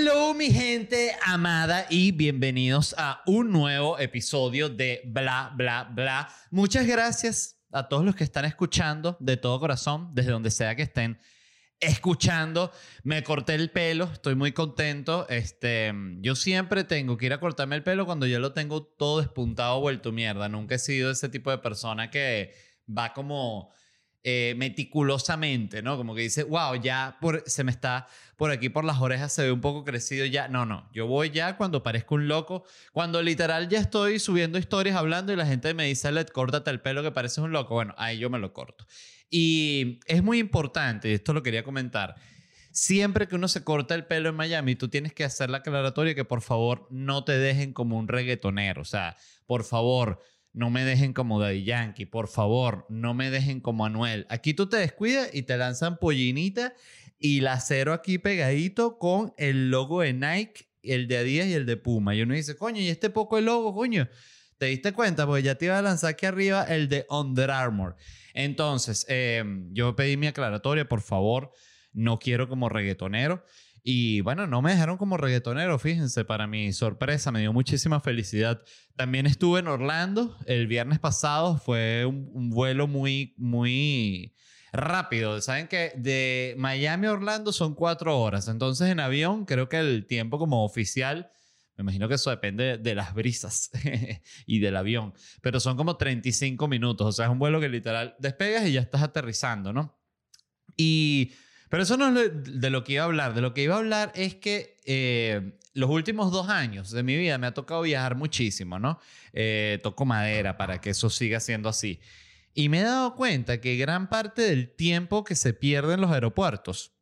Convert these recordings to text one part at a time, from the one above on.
Hello mi gente amada y bienvenidos a un nuevo episodio de Bla Bla Bla. Muchas gracias a todos los que están escuchando de todo corazón, desde donde sea que estén escuchando. Me corté el pelo, estoy muy contento. Este, yo siempre tengo que ir a cortarme el pelo cuando yo lo tengo todo despuntado, vuelto mierda. Nunca he sido ese tipo de persona que va como eh, meticulosamente, ¿no? Como que dice, wow, ya por, se me está por aquí por las orejas, se ve un poco crecido ya. No, no, yo voy ya cuando parezco un loco, cuando literal ya estoy subiendo historias hablando y la gente me dice, Led, córtate el pelo que pareces un loco. Bueno, ahí yo me lo corto. Y es muy importante, y esto lo quería comentar. Siempre que uno se corta el pelo en Miami, tú tienes que hacer la aclaratoria que por favor no te dejen como un reggaetonero. O sea, por favor, no me dejen como Daddy Yankee, por favor, no me dejen como Anuel. Aquí tú te descuidas y te lanzan pollinita y la cero aquí pegadito con el logo de Nike, el de Adidas y el de Puma. Y uno dice, coño, ¿y este poco el logo, coño? ¿Te diste cuenta? Porque ya te iba a lanzar aquí arriba el de Under Armour. Entonces, em, yo pedí mi aclaratoria, por favor, no quiero como reggaetonero. Y bueno, no me dejaron como reggaetonero, fíjense, para mi sorpresa, me dio muchísima felicidad. También estuve en Orlando el viernes pasado, fue un, vuelo muy, muy rápido. Saben que de Miami a Orlando son cuatro horas, entonces en avión creo que el tiempo como oficial, me imagino que eso depende de las brisas y del avión, pero son como 35 minutos, o sea, es un vuelo que literal despegas y ya estás aterrizando, ¿no? Y pero eso no es de lo que iba a hablar. De lo que iba a hablar es que eh, los últimos dos años de mi vida me ha tocado viajar muchísimo, ¿no? Eh, toco madera para que eso siga siendo así. Y me he dado cuenta que gran parte del tiempo que se pierde en los aeropuertos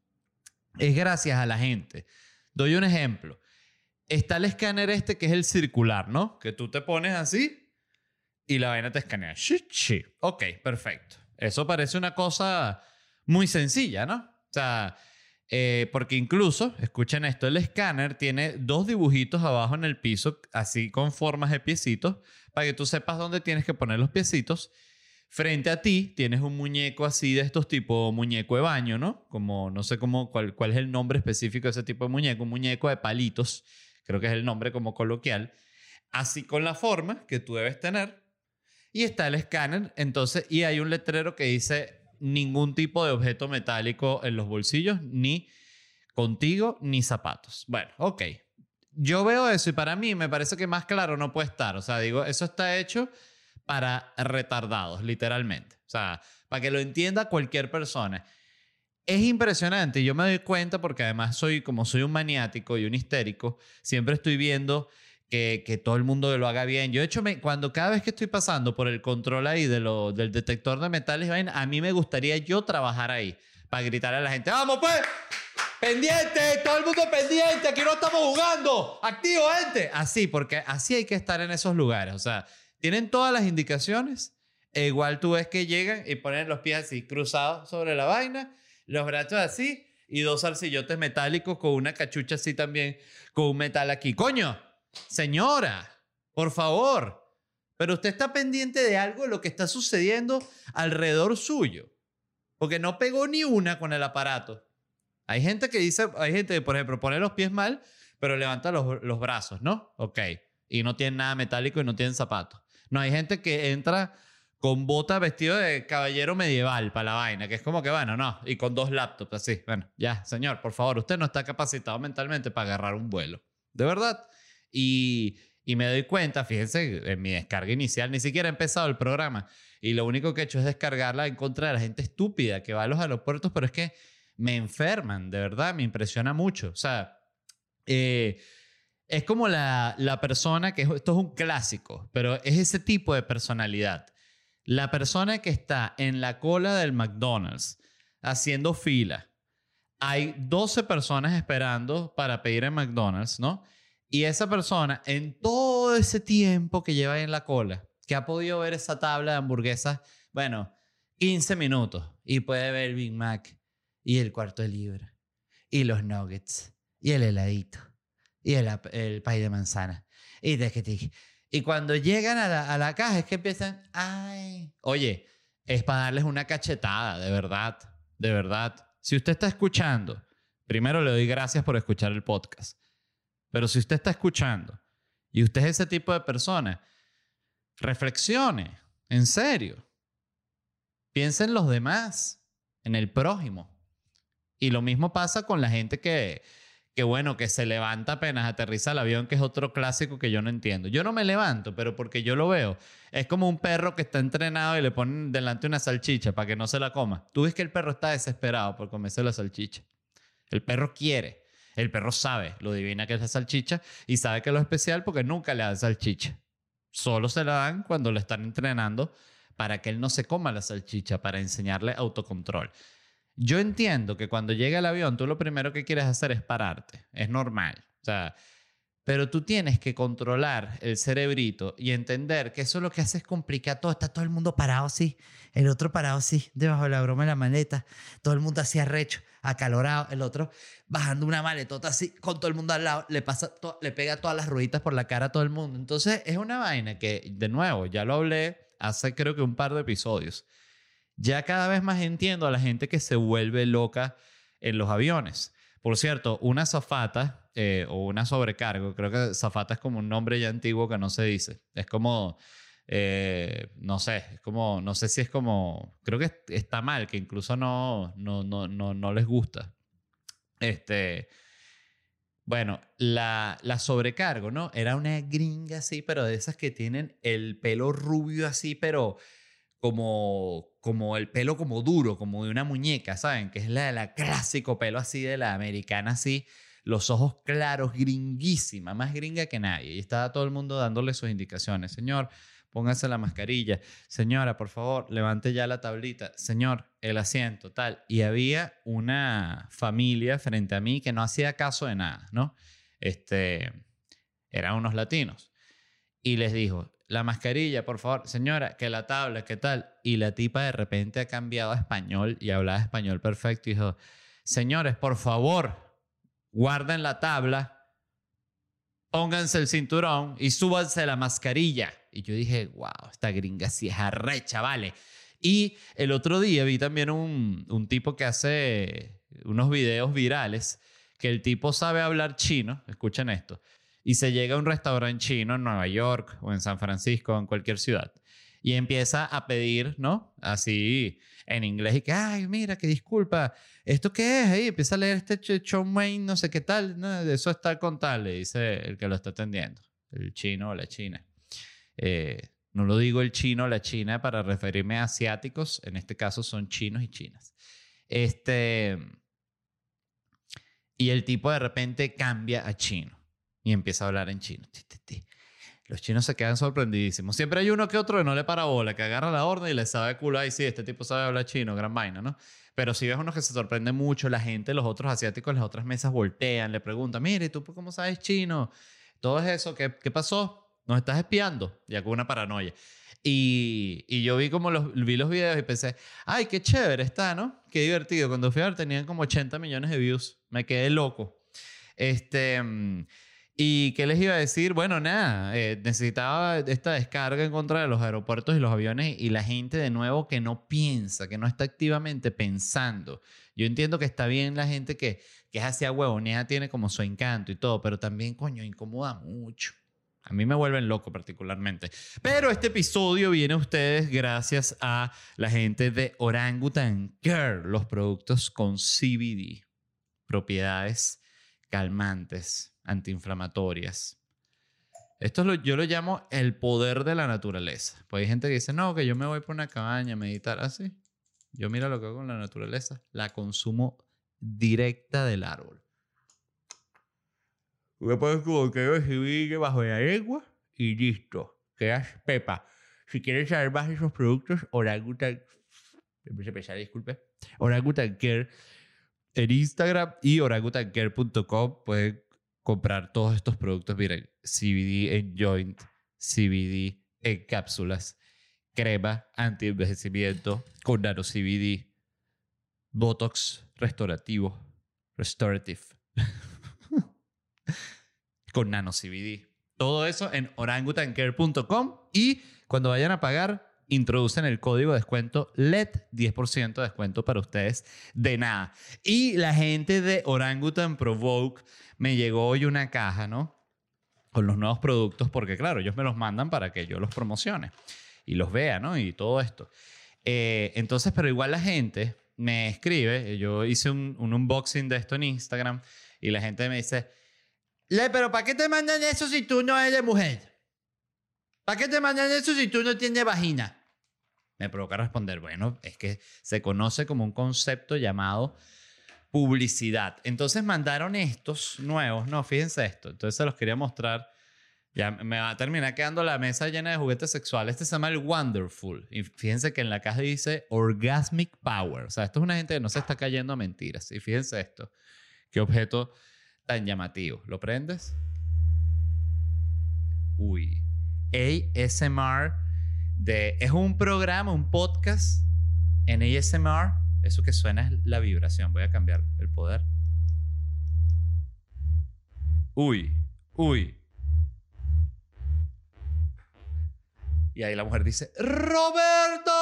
es gracias a la gente. Doy un ejemplo. Está el escáner este que es el circular, ¿no? Que tú te pones así y la vaina te escanea. Sí, sí. Ok, perfecto. Eso parece una cosa muy sencilla, ¿no? O sea, eh, porque incluso, escuchen esto, el escáner tiene dos dibujitos abajo en el piso, así con formas de piecitos, para que tú sepas dónde tienes que poner los piecitos. Frente a ti tienes un muñeco así de estos tipos, muñeco de baño, ¿no? Como, no sé cómo, cuál, cuál es el nombre específico de ese tipo de muñeco, un muñeco de palitos, creo que es el nombre como coloquial, así con la forma que tú debes tener. Y está el escáner, entonces, y hay un letrero que dice ningún tipo de objeto metálico en los bolsillos, ni contigo, ni zapatos. Bueno, ok. Yo veo eso y para mí me parece que más claro no puede estar. O sea, digo, eso está hecho para retardados, literalmente. O sea, para que lo entienda cualquier persona. Es impresionante. Yo me doy cuenta porque además soy, como soy un maniático y un histérico, siempre estoy viendo que, todo el mundo lo haga bien. Yo, de hecho, me, cuando cada vez que estoy pasando por el control ahí de lo, del detector de metales, a mí me gustaría yo trabajar ahí para gritar a la gente, vamos pues, pendiente, todo el mundo pendiente, aquí no estamos jugando, activo gente. Así, porque así hay que estar en esos lugares. O sea, tienen todas las indicaciones. E igual tú ves que llegan y ponen los pies así cruzados sobre la vaina, los brazos así y dos arcillotes metálicos con una cachucha así también, con un metal aquí. Coño, Señora, por favor. Pero usted está pendiente de algo de lo que está sucediendo alrededor suyo. Porque no pegó ni una con el aparato. Hay gente que dice, hay gente que, por ejemplo, pone los pies mal, pero levanta los, los brazos, ¿no? Ok. Y no tiene nada metálico y no tiene zapatos. No, hay gente que entra con bota vestido de caballero medieval para la vaina, que es como que, bueno, no, y con dos laptops así. Bueno, ya, señor, por favor, usted no está capacitado mentalmente para agarrar un vuelo. De verdad. Y, me doy cuenta, fíjense, en mi descarga inicial, ni siquiera he empezado el programa. Y lo único que he hecho es descargarla en contra de la gente estúpida que va a los aeropuertos, pero es que me enferman, de verdad, me impresiona mucho. O sea, eh, es como la, la persona que, esto es un clásico, pero es ese tipo de personalidad. La persona que está en la cola del McDonald's haciendo fila. Hay 12 personas esperando para pedir en McDonald's, ¿no? Y esa persona, en todo ese tiempo que lleva ahí en la cola, que ha podido ver esa tabla de hamburguesas, bueno, 15 minutos, y puede ver el Big Mac, y el cuarto de libra, y los nuggets, y el heladito, y el, el pay de manzana, y de Y cuando llegan a la, a la caja es que empiezan, ay, oye, es para darles una cachetada, de verdad, de verdad. Si usted está escuchando, primero le doy gracias por escuchar el podcast. Pero si usted está escuchando y usted es ese tipo de persona, reflexione, en serio. Piensa en los demás, en el prójimo. Y lo mismo pasa con la gente que, que bueno, que se levanta apenas aterriza el avión, que es otro clásico que yo no entiendo. Yo no me levanto, pero porque yo lo veo. Es como un perro que está entrenado y le ponen delante una salchicha para que no se la coma. Tú ves que el perro está desesperado por comerse la salchicha. El perro quiere. El perro sabe lo divina que es la salchicha y sabe que es lo especial porque nunca le dan salchicha. Solo se la dan cuando le están entrenando para que él no se coma la salchicha, para enseñarle autocontrol. Yo entiendo que cuando llega el avión, tú lo primero que quieres hacer es pararte. Es normal. O sea, pero tú tienes que controlar el cerebrito y entender que eso lo que hace es complicar todo. Está todo el mundo parado así, el otro parado así, debajo de la broma de la maleta, todo el mundo así arrecho, acalorado, el otro bajando una maletota así, con todo el mundo al lado, le, pasa le pega todas las rueditas por la cara a todo el mundo. Entonces es una vaina que, de nuevo, ya lo hablé hace creo que un par de episodios ya cada vez más entiendo a la gente que se vuelve loca en los aviones. Por cierto, una zafata eh, o una sobrecargo, creo que zafata es como un nombre ya antiguo que no se dice. Es como, eh, no sé, es como, no sé si es como, creo que está mal, que incluso no, no, no, no, no les gusta. Este, bueno, la, la sobrecargo, ¿no? Era una gringa así, pero de esas que tienen el pelo rubio así, pero como, como el pelo como duro, como de una muñeca, ¿saben? Que es la, la clásico pelo así de la americana, así, los ojos claros, gringuísima, más gringa que nadie. Y estaba todo el mundo dándole sus indicaciones. Señor, póngase la mascarilla. Señora, por favor, levante ya la tablita. Señor, el asiento, tal. Y había una familia frente a mí que no hacía caso de nada, ¿no? Este, eran unos latinos. Y les dijo, la mascarilla, por favor, señora, que la tabla, ¿qué tal? Y la tipa de repente ha cambiado a español y hablaba español perfecto y dijo, señores, por favor, guarden la tabla, pónganse el cinturón y súbanse la mascarilla. Y yo dije, wow, esta gringa sí es arrecha, vale. Y el otro día vi también un, un tipo que hace unos videos virales, que el tipo sabe hablar chino, escuchen esto, y se llega a un restaurante chino en Nueva York o en San Francisco o en cualquier ciudad y empieza a pedir, ¿no? Así en inglés y que, ay, mira, que disculpa, ¿esto qué es? Ahí empieza a leer este John Wayne, no sé qué tal, no, eso está con tal, le dice el que lo está atendiendo, el chino o la china. Eh, no lo digo el chino o la china para referirme a asiáticos, en este caso son chinos y chinas. Este, y el tipo de repente cambia a chino y empieza a hablar en chino. Los chinos se quedan sorprendidísimos. Siempre hay uno que otro que no le para bola, que agarra la orden y le sabe culo ahí, sí, este tipo sabe hablar chino, gran vaina, ¿no? Pero si ves uno que se sorprende mucho, la gente, los otros asiáticos las otras mesas voltean, le preguntan, mire, ¿tú cómo sabes chino? Todo eso, ¿qué, qué pasó? ¿Nos estás espiando? Ya con una paranoia. Y, y, yo vi como los, vi los videos y pensé, ay, qué chévere está, ¿no? Qué divertido. Cuando fui a ver tenían como 80 millones de views. Me quedé loco. Este... ¿Y qué les iba a decir? Bueno, nada, eh, necesitaba esta descarga en contra de los aeropuertos y los aviones y la gente de nuevo que no piensa, que no está activamente pensando. Yo entiendo que está bien la gente que, que es hacia huevonea, tiene como su encanto y todo, pero también, coño, incomoda mucho. A mí me vuelven loco particularmente. Pero este episodio viene a ustedes gracias a la gente de Orangutan Care, los productos con CBD, propiedades calmantes antiinflamatorias. Esto yo lo llamo el poder de la naturaleza. Pues hay gente que dice, no, que yo me voy por una cabaña a meditar así. Yo mira lo que hago con la naturaleza, la consumo directa del árbol. Tú puedes como que recibir bajo la agua y listo. Quedas pepa. Si quieres saber más de esos productos, Orangutan... disculpe. Orangutan Care en Instagram y orangutancare.com pueden comprar todos estos productos. Miren, CBD en joint, CBD en cápsulas, crema anti-envejecimiento con nano CBD, Botox restaurativo, restorative, con nano CBD. Todo eso en orangutancare.com y cuando vayan a pagar, introducen el código de descuento LED, 10% de descuento para ustedes de nada. Y la gente de Orangutan Provoke me llegó hoy una caja, ¿no? Con los nuevos productos, porque claro, ellos me los mandan para que yo los promocione y los vea, ¿no? Y todo esto. Eh, entonces, pero igual la gente me escribe, yo hice un, un unboxing de esto en Instagram y la gente me dice, Le, pero ¿para qué te mandan eso si tú no eres mujer? ¿Para qué te mandan eso si tú no tienes vagina? Me provoca responder, bueno, es que se conoce como un concepto llamado publicidad. Entonces mandaron estos nuevos, no, fíjense esto, entonces se los quería mostrar. Ya me va a terminar quedando la mesa llena de juguetes sexuales. Este se llama el Wonderful. Y fíjense que en la caja dice Orgasmic Power. O sea, esto es una gente que no se está cayendo a mentiras. Y fíjense esto. Qué objeto tan llamativo. ¿Lo prendes? Uy. ASMR de... Es un programa, un podcast en ASMR. Eso que suena es la vibración. Voy a cambiar el poder. Uy, uy. Y ahí la mujer dice, Roberto,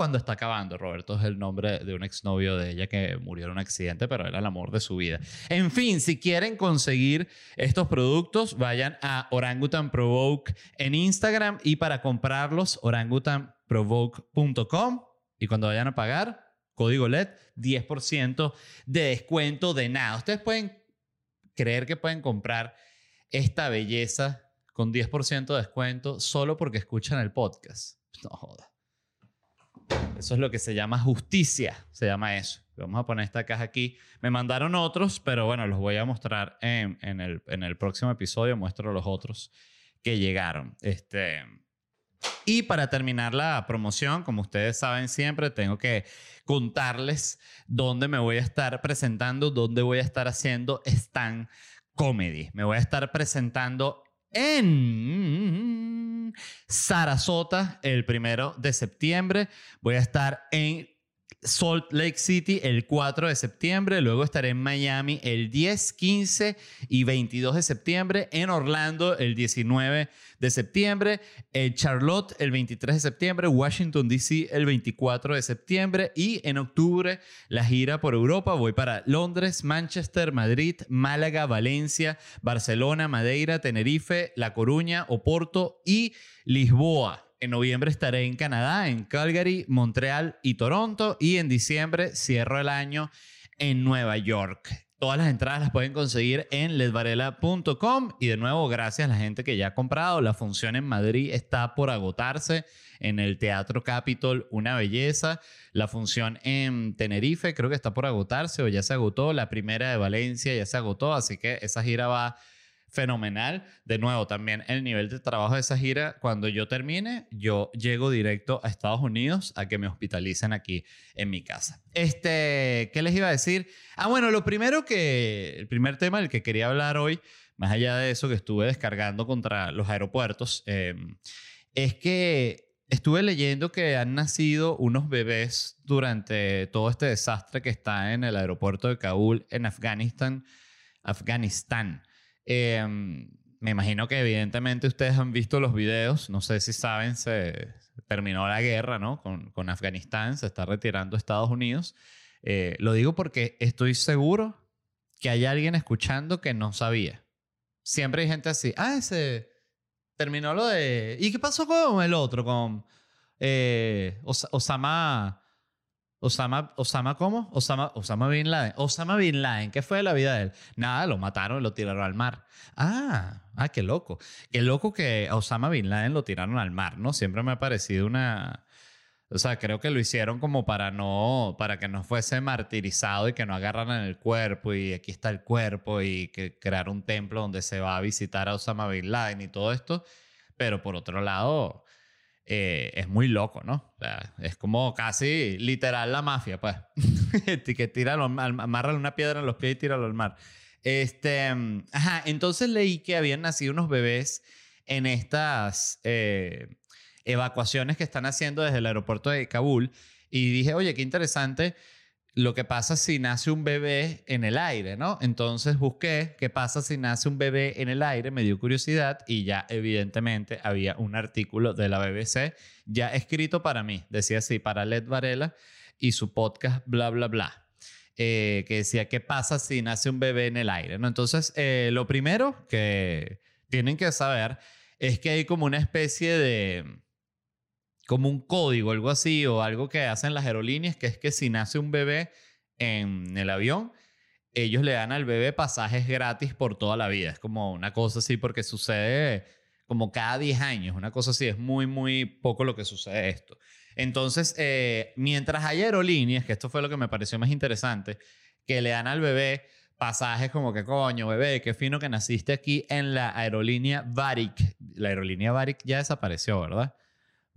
cuando está acabando. Roberto es el nombre de un exnovio de ella que murió en un accidente, pero era el amor de su vida. En fin, si quieren conseguir estos productos, vayan a Orangutan Provoke en Instagram y para comprarlos, orangutanprovoke.com. Y cuando vayan a pagar, código LED, 10% de descuento de nada. Ustedes pueden creer que pueden comprar esta belleza con 10% de descuento solo porque escuchan el podcast. No joda. Eso es lo que se llama justicia, se llama eso. Vamos a poner esta caja aquí. Me mandaron otros, pero bueno, los voy a mostrar en, en, el, en el próximo episodio. Muestro los otros que llegaron. Este, y para terminar la promoción, como ustedes saben siempre, tengo que contarles dónde me voy a estar presentando, dónde voy a estar haciendo stand comedy. Me voy a estar presentando en Sarasota el primero de septiembre. Voy a estar en Salt Lake City el 4 de septiembre, luego estaré en Miami el 10, 15 y 22 de septiembre, en Orlando el 19 de septiembre, en Charlotte el 23 de septiembre, Washington DC el 24 de septiembre y en octubre la gira por Europa. Voy para Londres, Manchester, Madrid, Málaga, Valencia, Barcelona, Madeira, Tenerife, La Coruña, Oporto y Lisboa. En noviembre estaré en Canadá, en Calgary, Montreal y Toronto. Y en diciembre cierro el año en Nueva York. Todas las entradas las pueden conseguir en ledvarela.com. Y de nuevo, gracias a la gente que ya ha comprado. La función en Madrid está por agotarse en el Teatro Capitol, una belleza. La función en Tenerife creo que está por agotarse o ya se agotó. La primera de Valencia ya se agotó, así que esa gira va fenomenal. De nuevo, también el nivel de trabajo de esa gira, cuando yo termine, yo llego directo a Estados Unidos a que me hospitalicen aquí en mi casa. Este, ¿qué les iba a decir? Ah, bueno, lo primero que, el primer tema del que quería hablar hoy, más allá de eso que estuve descargando contra los aeropuertos, em, es que Estuve leyendo que han nacido unos bebés durante todo este desastre que está en el aeropuerto de Kabul, en Afganistán. Afganistán. Em, me imagino que evidentemente ustedes han visto los videos, no sé si saben, se terminó la guerra ¿no? con, con Afganistán, se está retirando Estados Unidos. Eh, lo digo porque estoy seguro que hay alguien escuchando que no sabía. Siempre hay gente así, ah, ese terminó lo de... ¿Y qué pasó con el otro? Con eh, Osama... Osama, Osama ¿cómo? Osama, Osama Bin Laden. Osama Bin Laden, ¿qué fue de la vida de él? Nada, lo mataron y lo tiraron al mar. Ah, ah, qué loco. Qué loco que Osama Bin Laden lo tiraron al mar, ¿no? Siempre me ha parecido una... O sea, creo que lo hicieron como para no, para que no fuese martirizado y que no agarraran el cuerpo y aquí está el cuerpo y que crear un templo donde se va a visitar a Osama Bin Laden y todo esto. Pero por otro lado, eh, es muy loco, ¿no? es como casi literal la mafia, pues. que tira amarra una piedra en los pies y tíralo al mar. Este, ajá, entonces leí que habían nacido unos bebés en estas eh, evacuaciones que están haciendo desde el aeropuerto de Kabul y dije, oye, qué interesante lo que pasa si nace un bebé en el aire, ¿no? Entonces busqué qué pasa si nace un bebé en el aire, me dio curiosidad y ya evidentemente había un artículo de la BBC ya escrito para mí, decía así, para Led Varela y su podcast bla, bla, bla. Eh, que decía qué pasa si nace un bebé en el aire, ¿no? Entonces, eh, lo primero que tienen que saber es que hay como una especie de como un código, algo así, o algo que hacen las aerolíneas, que es que si nace un bebé en el avión, ellos le dan al bebé pasajes gratis por toda la vida. Es como una cosa así, porque sucede como cada 10 años, una cosa así, es muy, muy poco lo que sucede esto. Entonces, eh, mientras hay aerolíneas, que esto fue lo que me pareció más interesante, que le dan al bebé pasajes como que coño, bebé, qué fino que naciste aquí en la aerolínea Varik. La aerolínea Varik ya desapareció, ¿verdad?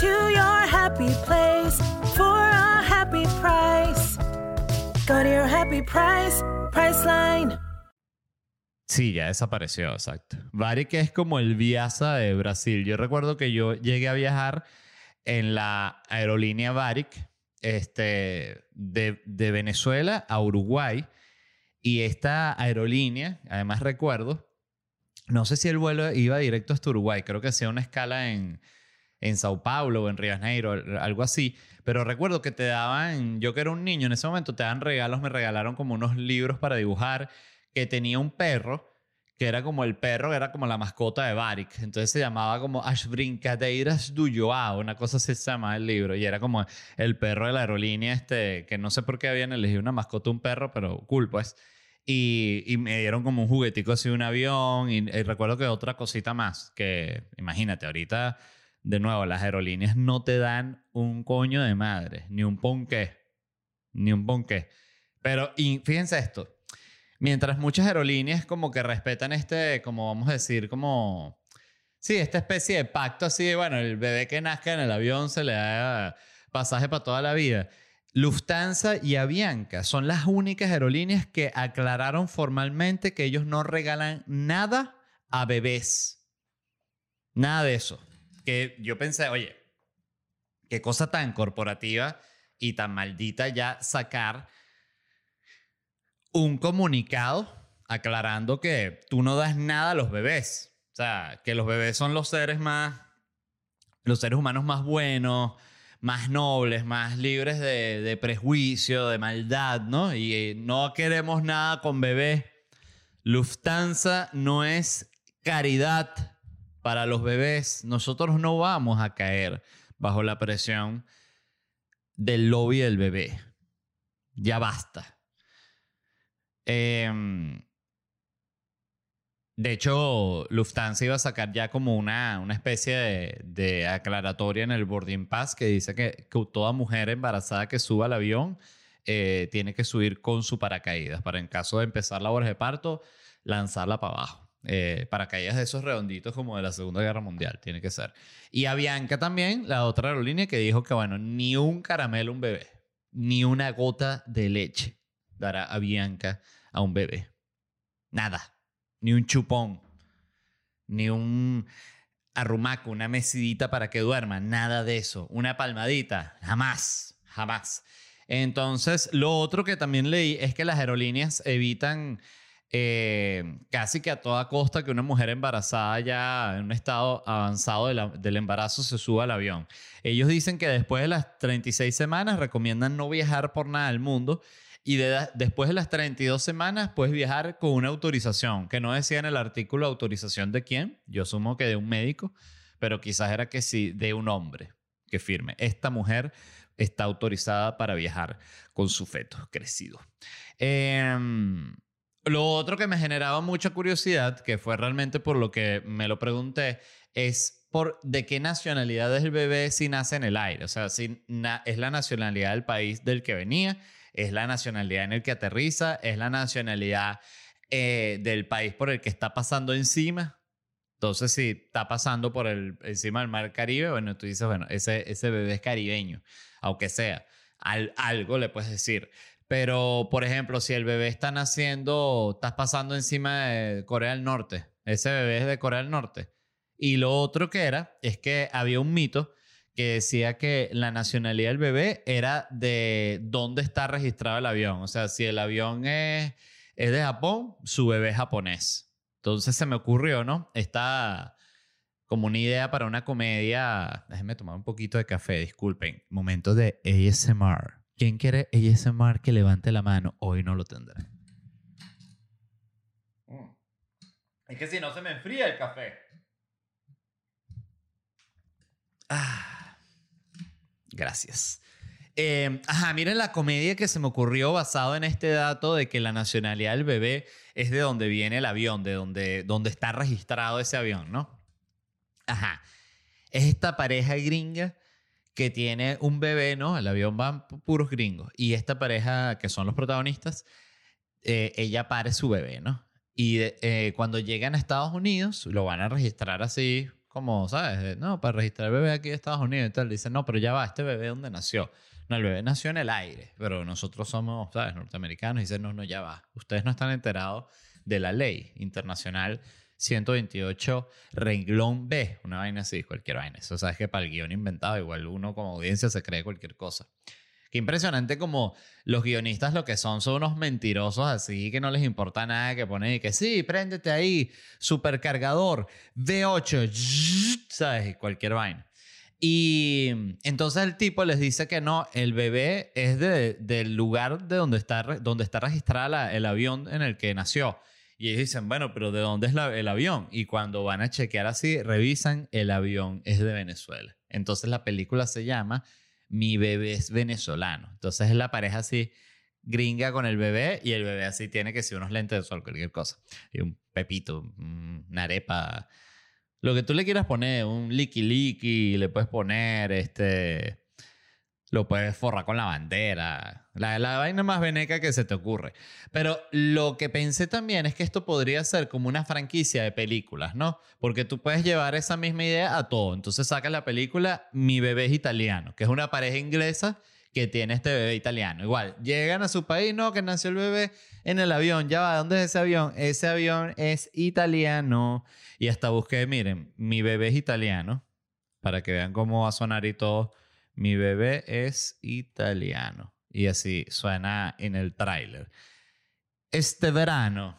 To your happy place for a happy price. Go to your happy price, Priceline. Sí, ya desapareció, exacto. Varik es como el Viasa de Brasil. Yo recuerdo que yo llegué a viajar en la aerolínea Varik este, de, de Venezuela a Uruguay. Y esta aerolínea, además recuerdo, no sé si el vuelo iba directo hasta Uruguay, creo que hacía una escala en, en Sao Paulo o en Río de Janeiro, algo así. Pero recuerdo que te daban, yo que era un niño en ese momento, te daban regalos, me regalaron como unos libros para dibujar, que tenía un perro, que era como el perro, era como la mascota de Barik. Entonces se llamaba como As Brincadeiras do Joao, una cosa así se llamaba el libro. Y era como el perro de la aerolínea, este, que no sé por qué habían elegido una mascota un perro, pero cool, pues. Y, y, me dieron como un juguetico así, un avión. Y, y, recuerdo que otra cosita más, que imagínate, ahorita, de nuevo, las aerolíneas no te dan un coño de madre, ni un ponqué, ni un ponqué. Pero y fíjense esto, mientras muchas aerolíneas como que respetan este, como vamos a decir, como, sí, esta especie de pacto así de, bueno, el bebé que nazca en el avión se le da pasaje para toda la vida. Lufthansa y Avianca son las únicas aerolíneas que aclararon formalmente que ellos no regalan nada a bebés. Nada de eso. Que yo pensé, oye, qué cosa tan corporativa y tan maldita ya sacar un comunicado aclarando que tú no das nada a los bebés. O sea, que los bebés son los seres más, los seres humanos más buenos, más nobles, más libres de, de prejuicio, de maldad, ¿no? Y eh, no queremos nada con bebés. Lufthansa no es caridad para los bebés. Nosotros no vamos a caer bajo la presión del lobby del bebé. Ya basta. Eh, de hecho, Lufthansa iba a sacar ya como una, una especie de, aclaratoria en el boarding pass que dice que, que, toda mujer embarazada que suba al avión eh, tiene que subir con su paracaídas para en caso de empezar labores de parto, lanzarla para abajo. Eh, paracaídas de esos redonditos como de la Segunda Guerra Mundial, tiene que ser. Y a Bianca también, la otra aerolínea, que dijo que, bueno, ni un caramelo a un bebé, ni una gota de leche dará a Bianca a un bebé. Nada. Ni un chupón. Ni un arrumaco, una mesidita para que duerma. Nada de eso. Una palmadita. Jamás. Jamás. Entonces, lo otro que también leí es que las aerolíneas evitan eh, casi que a toda costa que una mujer embarazada ya en un estado avanzado del embarazo se suba al avión. Ellos dicen que después de las 36 semanas recomiendan no viajar por nada del mundo y de, después de las 32 semanas puedes viajar con una autorización, que no decía en el artículo autorización de quién, yo asumo que de un médico, pero quizás era que sí, de un hombre que firme. Esta mujer está autorizada para viajar con su feto crecido. Eh, lo otro que me generaba mucha curiosidad, que fue realmente por lo que me lo pregunté, es por de qué nacionalidad es el bebé si nace en el aire. O sea, si es la nacionalidad del país del que venía es la nacionalidad en el que aterriza, es la nacionalidad eh, del país por el que está pasando encima. Entonces, si está pasando por el, encima del mar Caribe, bueno, tú dices, bueno, ese, ese bebé es caribeño, aunque sea. Al, algo le puedes decir. Pero, por ejemplo, si el bebé está naciendo, estás pasando encima de Corea del Norte, ese bebé es de Corea del Norte. Y lo otro que era, es que había un mito que decía que la nacionalidad del bebé era de dónde está registrado el avión. O sea, si el avión es, es de Japón, su bebé es japonés. Entonces se me ocurrió, ¿no? Está como una idea para una comedia. Déjenme tomar un poquito de café, disculpen. Momento de ASMR. ¿Quién quiere ASMR que levante la mano? Hoy no lo tendré. Mm. Es que si no se me enfría el café. Ah. Gracias. Eh, ajá, miren la comedia que se me ocurrió basado en este dato de que la nacionalidad del bebé es de donde viene el avión, de donde, donde está registrado ese avión, ¿no? Ajá. Es esta pareja gringa que tiene un bebé, ¿no? El avión va puros gringos. Y esta pareja, que son los protagonistas, eh, ella pare su bebé, ¿no? Y eh, cuando llegan a Estados Unidos, lo van a registrar así, como, ¿sabes? No, para registrar el bebé aquí en Estados Unidos y tal. Dicen, no, pero ya va, este bebé, ¿dónde nació? No, el bebé nació en el aire, pero nosotros somos, ¿sabes? Norteamericanos dicen, no, no, ya va. Ustedes no están enterados de la ley internacional 128, renglón B, una vaina así, cualquier vaina. Eso sabes que para el guion inventado, igual uno como audiencia se cree cualquier cosa. Qué impresionante como los guionistas lo que son son unos mentirosos así que no les importa nada que ponen y que sí, préndete ahí, supercargador, V8, ¿sabes? Cualquier vaina. Y entonces el tipo les dice que no, el bebé es de, del lugar de donde está, donde está registrada el avión en el que nació. Y ellos dicen, bueno, pero ¿de dónde es el avión? Y cuando van a chequear así, revisan, el avión es de Venezuela. Entonces la película se llama mi bebé es venezolano. Entonces es la pareja así gringa con el bebé y el bebé así tiene que ser unos lentes de sol, cualquier cosa. Y un pepito, una arepa, lo que tú le quieras poner, un liqui liqui, le puedes poner este lo puedes forrar con la bandera. La, la, vaina más veneca que se te ocurre. Pero lo que pensé también es que esto podría ser como una franquicia de películas, ¿no? Porque tú puedes llevar esa misma idea a todo. Entonces sacas la película Mi bebé es italiano, que es una pareja inglesa que tiene este bebé italiano. Igual, llegan a su país, no, que nació el bebé en el avión. Ya va, ¿dónde es ese avión? Ese avión es italiano. Y hasta busqué, miren, Mi bebé es italiano, para que vean cómo va a sonar y todo mi bebé es italiano. Y así suena en el tráiler. Este verano.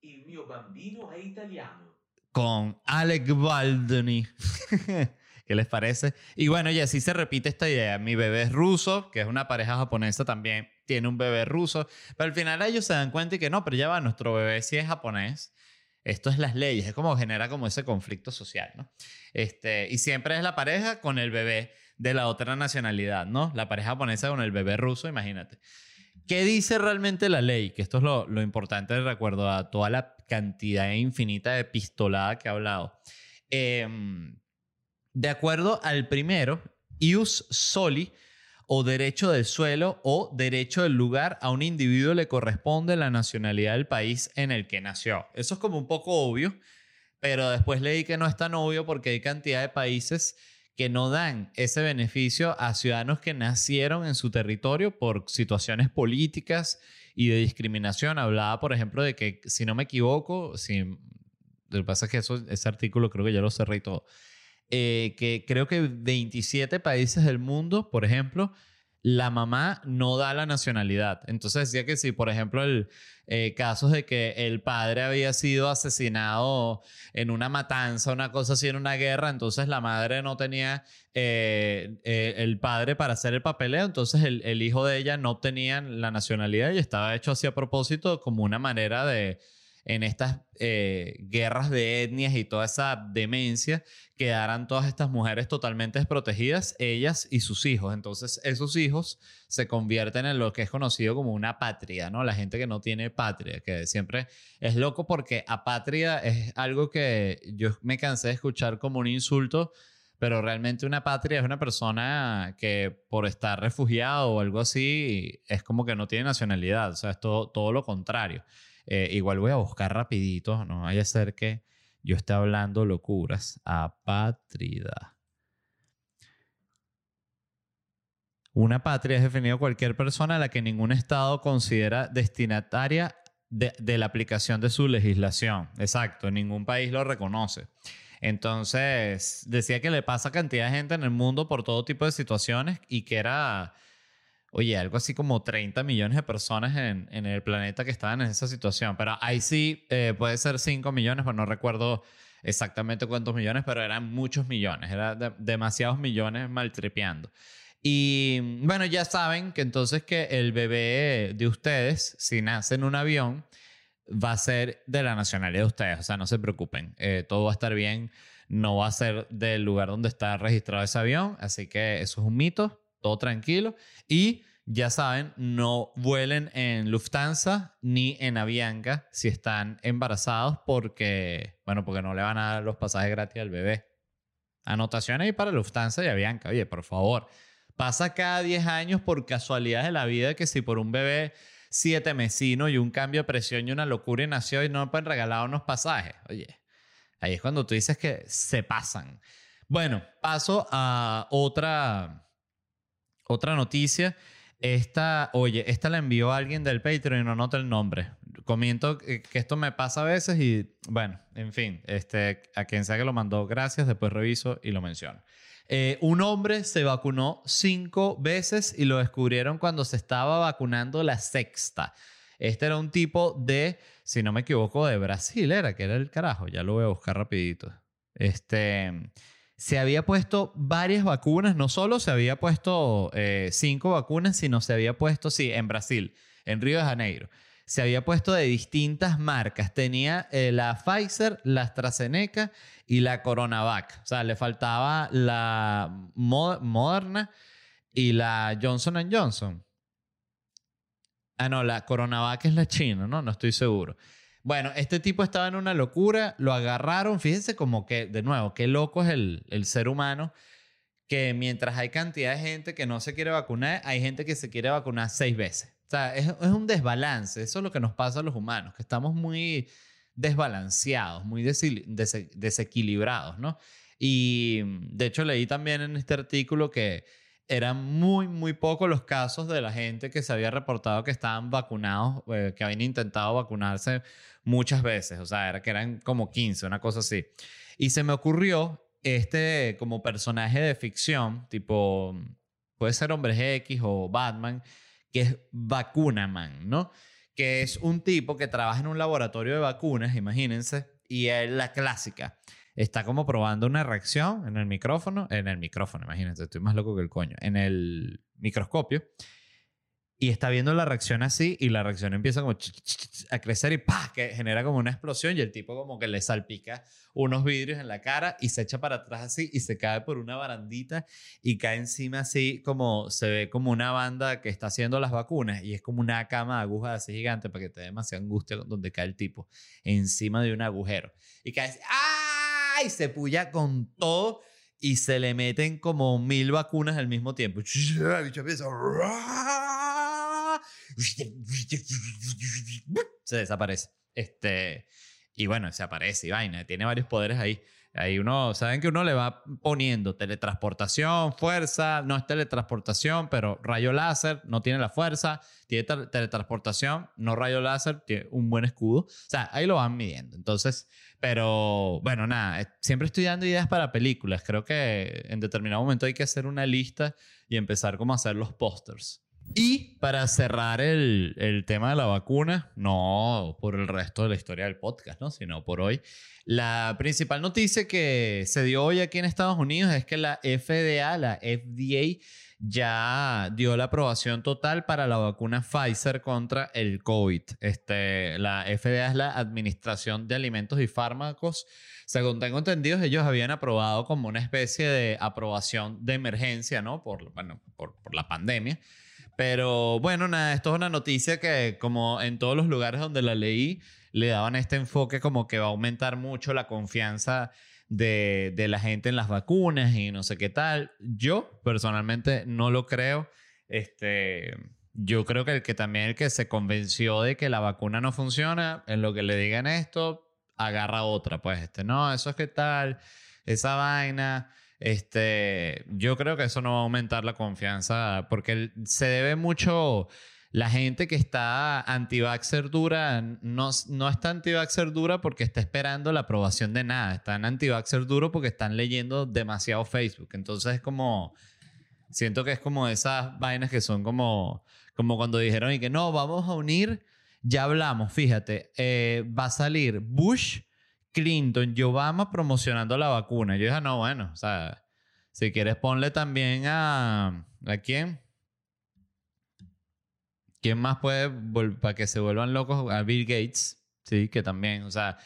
Il mio bambino è italiano. Con Alec Baldoni. ¿Qué les parece? Y bueno, y así se repite esta idea. Mi bebé es ruso, que es una pareja japonesa también, tiene un bebé ruso. Pero al final ellos se dan cuenta y que no, pero ya va, nuestro bebé sí es japonés. Esto es las leyes, es como genera como ese conflicto social, ¿no? Este, y siempre es la pareja con el bebé de la otra nacionalidad, ¿no? La pareja japonesa con el bebé ruso, imagínate. ¿Qué dice realmente la ley? Que esto es lo, importante de recuerdo a toda la cantidad infinita de pistolada que ha hablado. Em, de acuerdo al primero, ius soli o derecho del suelo o derecho del lugar a un individuo le corresponde la nacionalidad del país en el que nació. Eso es como un poco obvio, pero después leí que no es tan obvio porque hay cantidad de países que no dan ese beneficio a ciudadanos que nacieron en su territorio por situaciones políticas y de discriminación. Hablaba, por ejemplo, de que, si no me equivoco, si, lo que pasa es que eso, ese artículo creo que ya lo cerré y todo, eh, que creo que 27 países del mundo, por ejemplo, la mamá no da la nacionalidad. Entonces decía que si, por ejemplo, el eh, casos de que el padre había sido asesinado en una matanza, una cosa así, en una guerra, entonces la madre no tenía eh, eh, el padre para hacer el papeleo, entonces el, el hijo de ella no tenía la nacionalidad y estaba hecho así a propósito como una manera de en estas eh, guerras de etnias y toda esa demencia, quedaran todas estas mujeres totalmente desprotegidas, ellas y sus hijos. Entonces, esos hijos se convierten en lo que es conocido como una patria, ¿no? La gente que no tiene patria, que siempre es loco porque apatria es algo que yo me cansé de escuchar como un insulto pero realmente una patria es una persona que por estar refugiado o algo así es como que no tiene nacionalidad, o sea, es todo, todo lo contrario. Eh, igual voy a buscar rapidito, no vaya a ser que yo esté hablando locuras. Apátrida. Una patria es definido cualquier persona a la que ningún Estado considera destinataria de, de la aplicación de su legislación. Exacto, ningún país lo reconoce. Entonces, decía que le pasa a cantidad de gente en el mundo por todo tipo de situaciones y que era, oye, algo así como 30 millones de personas en, en el planeta que estaban en esa situación. Pero ahí sí eh, puede ser 5 millones, pero no recuerdo exactamente cuántos millones, pero eran muchos millones, eran de- demasiados millones maltripeando. Y bueno, ya saben que entonces que el bebé de ustedes, si nace en un avión, va a ser de la nacionalidad de ustedes. O sea, no se preocupen. Eh, todo va a estar bien. No va a ser del lugar donde está registrado ese avión. Así que eso es un mito. Todo tranquilo. Y ya saben, no vuelen en Lufthansa ni en Avianca si están embarazados porque, bueno, porque no le van a dar los pasajes gratis al bebé. Anotaciones ahí para Lufthansa y Avianca. Oye, por favor. Pasa cada 10 años por casualidades de la vida que si por un bebé siete mesinos y un cambio de presión y una locura y nació y no me pueden regalar unos pasajes. Oye, ahí es cuando tú dices que se pasan. Bueno, paso a otra, otra noticia. Esta, oye, esta la envió alguien del Patreon y no nota el nombre. Comiento que que esto me pasa a veces y, bueno, en fin, este, a quien sea que lo mandó, gracias. Después reviso y lo menciono. Eh, un hombre se vacunó cinco veces y lo descubrieron cuando se estaba vacunando la sexta. Este era un tipo de, si no me equivoco, de Brasil, era que era el carajo. Ya lo voy a buscar rapidito. Este, se había puesto varias vacunas, no solo se había puesto eh, cinco vacunas, sino se había puesto, sí, en Brasil, en Río de Janeiro. Se había puesto de distintas marcas. Tenía eh, la Pfizer, la AstraZeneca y la Coronavac. O sea, le faltaba la Mo- Moderna y la Johnson Johnson. Ah, no, la Coronavac es la china, ¿no? No estoy seguro. Bueno, este tipo estaba en una locura, lo agarraron, fíjense como que, de nuevo, qué loco es el, el ser humano, que mientras hay cantidad de gente que no se quiere vacunar, hay gente que se quiere vacunar seis veces. O sea, es, es un desbalance, eso es lo que nos pasa a los humanos, que estamos muy desbalanceados, muy dese- desequilibrados, ¿no? Y de hecho leí también en este artículo que eran muy, muy pocos los casos de la gente que se había reportado que estaban vacunados, eh, que habían intentado vacunarse muchas veces. O sea, era que eran como 15, una cosa así. Y se me ocurrió este como personaje de ficción, tipo, puede ser Hombres X o Batman, que es Vacunaman, ¿no? Que es un tipo que trabaja en un laboratorio de vacunas, imagínense, y es la clásica está como probando una reacción en el micrófono, en el micrófono, imagínense, estoy más loco que el coño, en el microscopio, y está viendo la reacción así, y la reacción empieza como a crecer y ¡pah! que genera como una explosión, y el tipo como que le salpica unos vidrios en la cara y se echa para atrás así y se cae por una barandita y cae encima así como se ve como una banda que está haciendo las vacunas y es como una cama de agujas así gigante para que te dé demasiada angustia donde cae el tipo encima de un agujero y cae así, ¡ah! y se puya con todo y se le meten como mil vacunas al mismo tiempo. El bicho empieza, Se desaparece. Este, y bueno, se aparece y vaina. Tiene varios poderes ahí. Ahí uno, saben que uno le va poniendo teletransportación, fuerza, no es teletransportación, pero rayo láser, no tiene la fuerza, tiene tel- teletransportación, no rayo láser, tiene un buen escudo. O sea, ahí lo van midiendo. Entonces, pero bueno, nada, eh, siempre estoy dando ideas para películas. Creo que en determinado momento hay que hacer una lista y empezar como a hacer los pósters. Y para cerrar el, el tema de la vacuna, no por el resto de la historia del podcast, ¿no? sino por hoy, la principal noticia que se dio hoy aquí en Estados Unidos es que la FDA, la FDA, ya dio la aprobación total para la vacuna Pfizer contra el COVID. Este, la FDA es la Administración de Alimentos y Fármacos. Según tengo entendido, ellos habían aprobado como una especie de aprobación de emergencia, ¿no? Por, bueno, por, por la pandemia. Pero bueno, nada, esto es una noticia que como en todos los lugares donde la leí, le daban este enfoque como que va a aumentar mucho la confianza de, de la gente en las vacunas y no sé qué tal. Yo personalmente no lo creo. Este, yo creo que el que también el que se convenció de que la vacuna no funciona, en lo que le digan esto, agarra otra. Pues, este, no, eso es que tal, esa vaina. Este, yo creo que eso no va a aumentar la confianza porque se debe mucho. La gente que está anti-vaxxer dura no, no está anti-vaxxer dura porque está esperando la aprobación de nada. Están anti-vaxxer duro porque están leyendo demasiado Facebook. Entonces es como. Siento que es como esas vainas que son como, como cuando dijeron y que no, vamos a unir. Ya hablamos, fíjate, eh, va a salir Bush, Clinton y Obama promocionando la vacuna. Yo dije, no, bueno, o sea, si quieres ponle también a... ¿A quién? ¿Quién más puede, para que se vuelvan locos? A Bill Gates, sí, que también, o sea,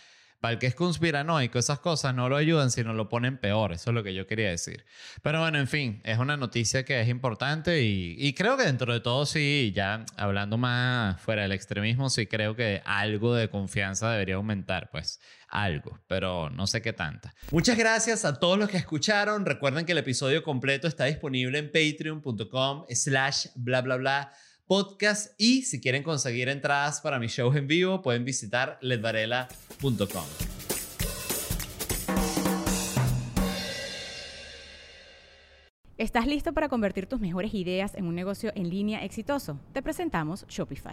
para el que es conspiranoico, esas cosas no lo ayudan, sino lo ponen peor. Eso es lo que yo quería decir. Pero bueno, en fin, es una noticia que es importante y, y creo que dentro de todo sí, ya hablando más fuera del extremismo, sí creo que algo de confianza debería aumentar, pues algo, pero no sé qué tanta. Muchas gracias a todos los que escucharon. Recuerden que el episodio completo está disponible en patreon.com slash bla bla bla podcast y si quieren conseguir entradas para mis shows en vivo pueden visitar ledvarela.com. ¿Estás listo para convertir tus mejores ideas en un negocio en línea exitoso? Te presentamos Shopify.